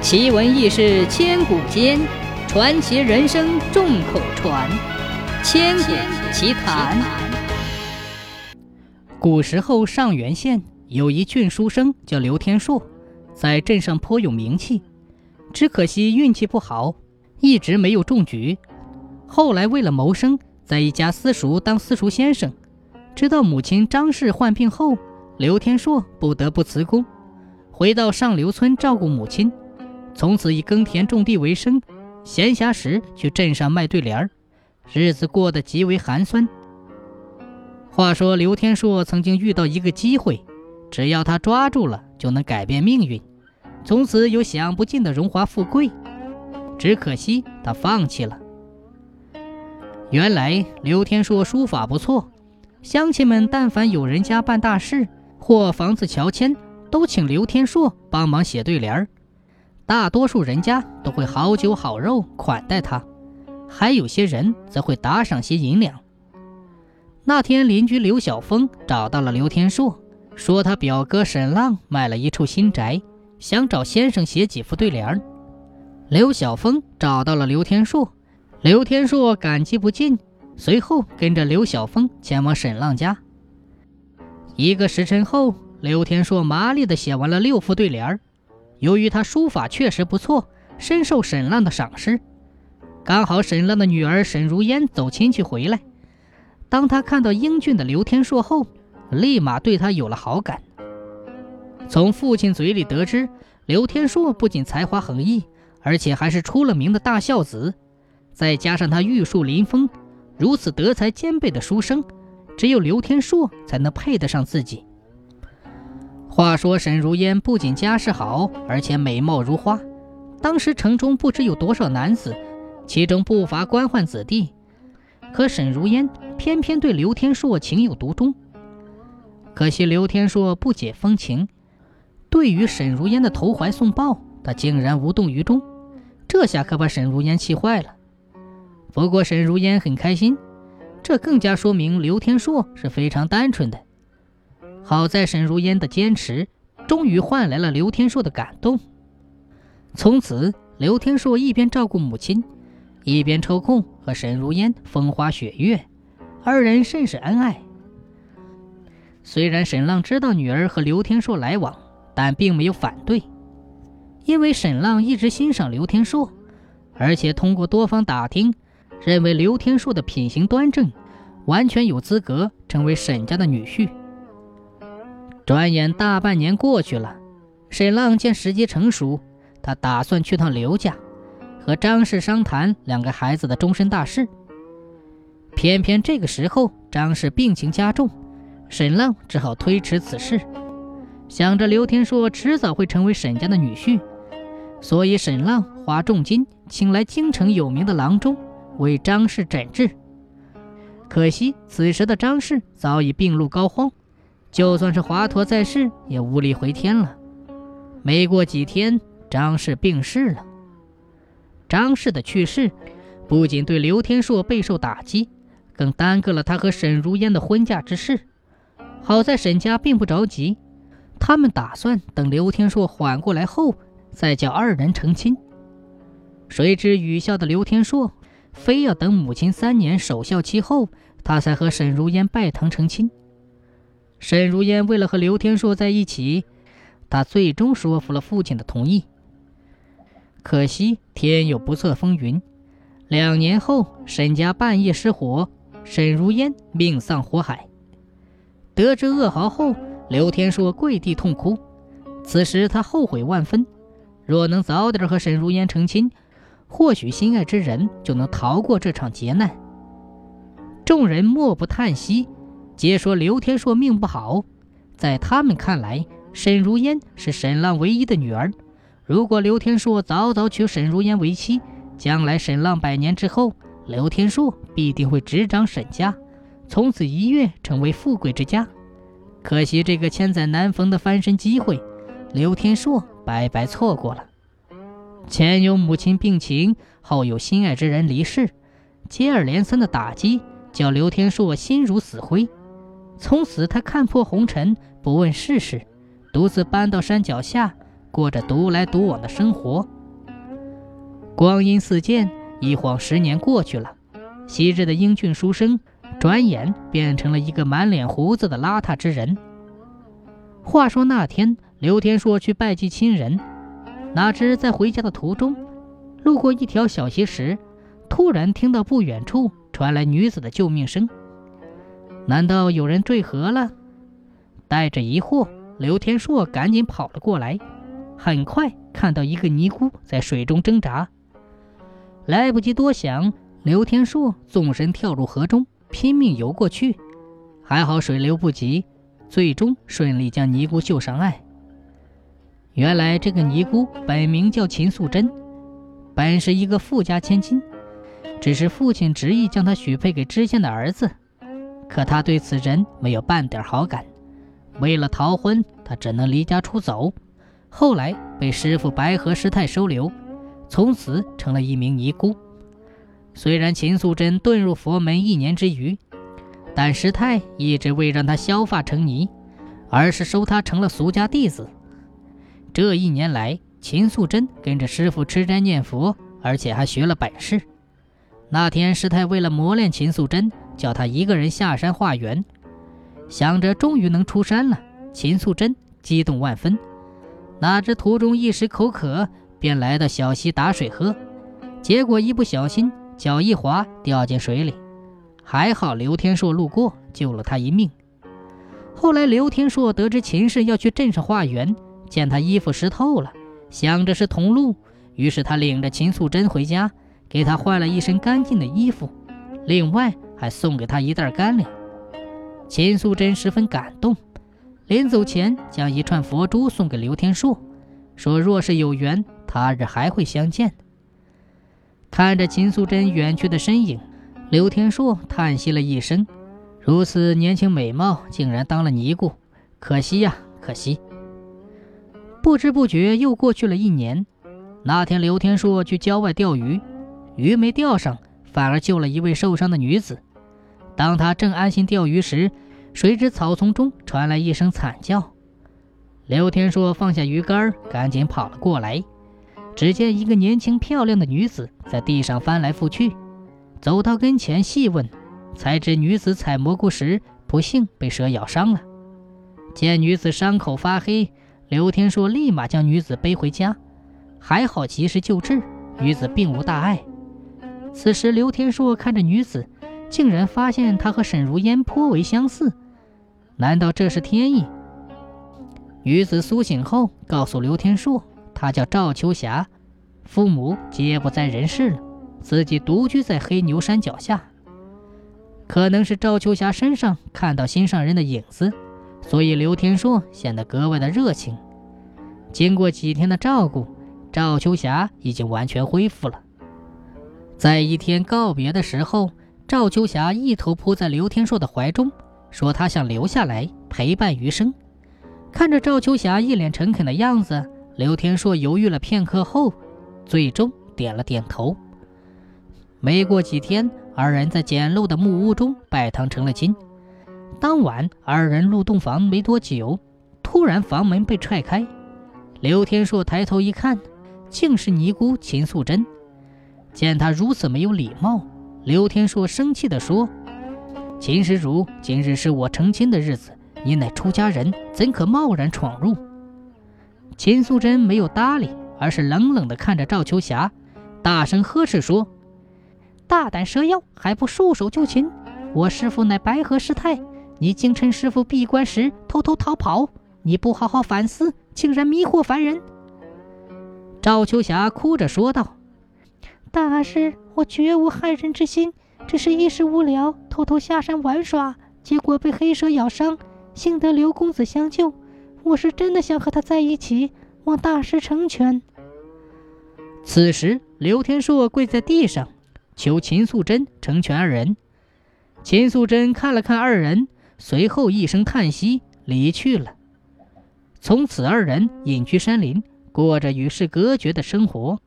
奇闻异事千古间，传奇人生众口传。千古奇谈。古时候，上元县有一俊书生叫刘天硕，在镇上颇有名气。只可惜运气不好，一直没有中举。后来为了谋生，在一家私塾当私塾先生。直到母亲张氏患病后，刘天硕不得不辞工，回到上流村照顾母亲。从此以耕田种地为生，闲暇时去镇上卖对联儿，日子过得极为寒酸。话说刘天硕曾经遇到一个机会，只要他抓住了，就能改变命运，从此有享不尽的荣华富贵。只可惜他放弃了。原来刘天硕书法不错，乡亲们但凡有人家办大事或房子乔迁，都请刘天硕帮忙写对联儿。大多数人家都会好酒好肉款待他，还有些人则会打赏些银两。那天，邻居刘晓峰找到了刘天硕，说他表哥沈浪买了一处新宅，想找先生写几副对联。刘晓峰找到了刘天硕，刘天硕感激不尽，随后跟着刘晓峰前往沈浪家。一个时辰后，刘天硕麻利地写完了六副对联。由于他书法确实不错，深受沈浪的赏识。刚好沈浪的女儿沈如烟走亲戚回来，当他看到英俊的刘天硕后，立马对他有了好感。从父亲嘴里得知，刘天硕不仅才华横溢，而且还是出了名的大孝子。再加上他玉树临风，如此德才兼备的书生，只有刘天硕才能配得上自己。话说沈如烟不仅家世好，而且美貌如花。当时城中不知有多少男子，其中不乏官宦子弟。可沈如烟偏偏对刘天硕情有独钟。可惜刘天硕不解风情，对于沈如烟的投怀送抱，他竟然无动于衷。这下可把沈如烟气坏了。不过沈如烟很开心，这更加说明刘天硕是非常单纯的。好在沈如烟的坚持，终于换来了刘天硕的感动。从此，刘天硕一边照顾母亲，一边抽空和沈如烟风花雪月，二人甚是恩爱。虽然沈浪知道女儿和刘天硕来往，但并没有反对，因为沈浪一直欣赏刘天硕，而且通过多方打听，认为刘天硕的品行端正，完全有资格成为沈家的女婿。转眼大半年过去了，沈浪见时机成熟，他打算去趟刘家，和张氏商谈两个孩子的终身大事。偏偏这个时候张氏病情加重，沈浪只好推迟此事。想着刘天硕迟早会成为沈家的女婿，所以沈浪花重金请来京城有名的郎中为张氏诊治。可惜此时的张氏早已病入膏肓。就算是华佗在世，也无力回天了。没过几天，张氏病逝了。张氏的去世，不仅对刘天硕备受打击，更耽搁了他和沈如烟的婚嫁之事。好在沈家并不着急，他们打算等刘天硕缓过来后，再叫二人成亲。谁知雨孝的刘天硕，非要等母亲三年守孝期后，他才和沈如烟拜堂成亲。沈如烟为了和刘天硕在一起，她最终说服了父亲的同意。可惜天有不测风云，两年后沈家半夜失火，沈如烟命丧火海。得知噩耗后，刘天硕跪地痛哭。此时他后悔万分，若能早点和沈如烟成亲，或许心爱之人就能逃过这场劫难。众人莫不叹息。皆说刘天硕命不好，在他们看来，沈如烟是沈浪唯一的女儿。如果刘天硕早早娶沈如烟为妻，将来沈浪百年之后，刘天硕必定会执掌沈家，从此一跃成为富贵之家。可惜这个千载难逢的翻身机会，刘天硕白白错过了。前有母亲病情，后有心爱之人离世，接二连三的打击，叫刘天硕心如死灰。从此，他看破红尘，不问世事，独自搬到山脚下，过着独来独往的生活。光阴似箭，一晃十年过去了。昔日的英俊书生，转眼变成了一个满脸胡子的邋遢之人。话说那天，刘天硕去拜祭亲人，哪知在回家的途中，路过一条小溪时，突然听到不远处传来女子的救命声。难道有人坠河了？带着疑惑，刘天硕赶紧跑了过来。很快看到一个尼姑在水中挣扎，来不及多想。刘天硕纵身跳入河中，拼命游过去，还好水流不急，最终顺利将尼姑救上岸。原来这个尼姑本名叫秦素贞，本是一个富家千金，只是父亲执意将她许配给知县的儿子，可他对此人没有半点好感，为了逃婚，他只能离家出走。后来被师傅白河师太收留，从此成了一名尼姑。虽然秦素贞遁入佛门一年之余，但师太一直未让她削发成尼，而是收她成了俗家弟子。这一年来，秦素贞跟着师傅吃斋念佛，而且还学了本事。那天，师太为了磨练秦素贞，叫他一个人下山化缘。想着终于能出山了，秦素贞激动万分。哪知途中一时口渴，便来到小溪打水喝，结果一不小心。脚一滑，掉进水里，还好刘天硕路过，救了他一命。后来刘天硕得知秦氏要去镇上化缘，见他衣服湿透了，想着是同路，于是他领着秦素贞回家，给他换了一身干净的衣服，另外还送给他一袋干粮。秦素贞十分感动，临走前将一串佛珠送给刘天硕，说若是有缘，他日还会相见。看着秦素贞远去的身影，刘天硕叹息了一声：“如此年轻美貌，竟然当了尼姑，可惜呀，可惜。”不知不觉又过去了一年。那天，刘天硕去郊外钓鱼，鱼没钓上，反而救了一位受伤的女子。当他正安心钓鱼时，谁知草丛中传来一声惨叫。刘天硕放下鱼竿，赶紧跑了过来。只见一个年轻漂亮的女子在地上翻来覆去，走到跟前细问，才知女子采蘑菇时不幸被蛇咬伤了。见女子伤口发黑，刘天硕立马将女子背回家，还好及时救治，女子并无大碍。此时刘天硕看着女子，竟然发现她和沈如烟颇为相似，难道这是天意？女子苏醒后告诉刘天硕。他叫赵秋霞，父母皆不在人世了，自己独居在黑牛山脚下。可能是赵秋霞身上看到心上人的影子，所以刘天硕显得格外的热情。经过几天的照顾，赵秋霞已经完全恢复了。在一天告别的时候，赵秋霞一头扑在刘天硕的怀中，说她想留下来陪伴余生。看着赵秋霞一脸诚恳的样子。刘天硕犹豫了片刻后，最终点了点头。没过几天，二人在简陋的木屋中拜堂成了亲。当晚，二人入洞房没多久，突然房门被踹开。刘天硕抬头一看，竟是尼姑秦素贞。见他如此没有礼貌，刘天硕生气地说：“秦施主，今日是我成亲的日子，你乃出家人，怎可贸然闯入？”秦素贞没有搭理，而是冷冷地看着赵秋霞，大声呵斥说：“大胆蛇妖，还不束手就擒！我师父乃白河师太，你竟趁师父闭关时偷偷逃跑！你不好好反思，竟然迷惑凡人！”赵秋霞哭着说道：“大师，我绝无害人之心，只是一时无聊，偷偷下山玩耍，结果被黑蛇咬伤，幸得刘公子相救。”我是真的想和他在一起，望大师成全。此时，刘天硕跪在地上，求秦素贞成全二人。秦素贞看了看二人，随后一声叹息，离去了。从此，二人隐居山林，过着与世隔绝的生活。